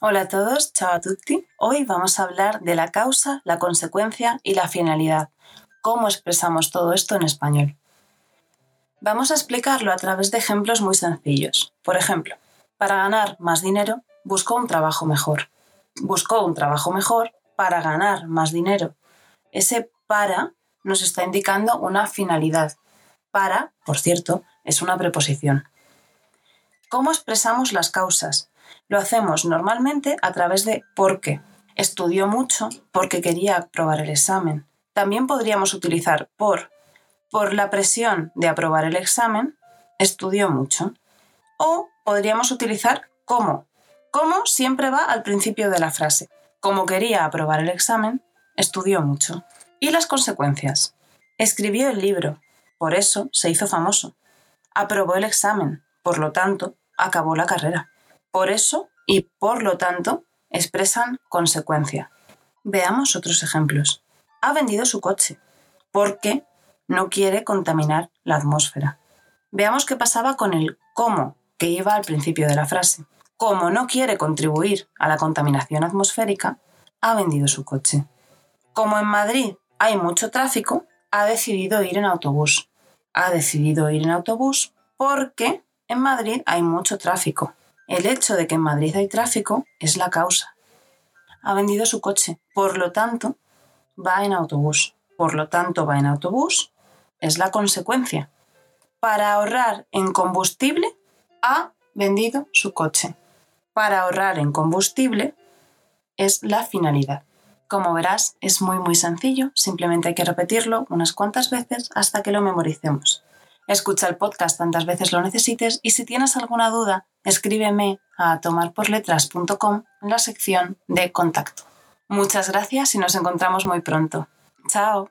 Hola a todos, ciao a tutti. Hoy vamos a hablar de la causa, la consecuencia y la finalidad. ¿Cómo expresamos todo esto en español? Vamos a explicarlo a través de ejemplos muy sencillos. Por ejemplo, para ganar más dinero, buscó un trabajo mejor. Buscó un trabajo mejor para ganar más dinero. Ese para nos está indicando una finalidad. Para, por cierto, es una preposición. ¿Cómo expresamos las causas? Lo hacemos normalmente a través de porque. Estudió mucho porque quería aprobar el examen. También podríamos utilizar por. Por la presión de aprobar el examen, estudió mucho. O podríamos utilizar como. Como siempre va al principio de la frase. Como quería aprobar el examen, estudió mucho. Y las consecuencias. Escribió el libro, por eso se hizo famoso. Aprobó el examen, por lo tanto, acabó la carrera. Por eso y por lo tanto expresan consecuencia. Veamos otros ejemplos. Ha vendido su coche porque no quiere contaminar la atmósfera. Veamos qué pasaba con el cómo que iba al principio de la frase. Como no quiere contribuir a la contaminación atmosférica, ha vendido su coche. Como en Madrid hay mucho tráfico, ha decidido ir en autobús. Ha decidido ir en autobús porque en Madrid hay mucho tráfico. El hecho de que en Madrid hay tráfico es la causa. Ha vendido su coche, por lo tanto, va en autobús. Por lo tanto, va en autobús es la consecuencia. Para ahorrar en combustible, ha vendido su coche. Para ahorrar en combustible es la finalidad. Como verás, es muy muy sencillo, simplemente hay que repetirlo unas cuantas veces hasta que lo memoricemos. Escucha el podcast tantas veces lo necesites y si tienes alguna duda, escríbeme a tomarporletras.com en la sección de contacto. Muchas gracias y nos encontramos muy pronto. Chao.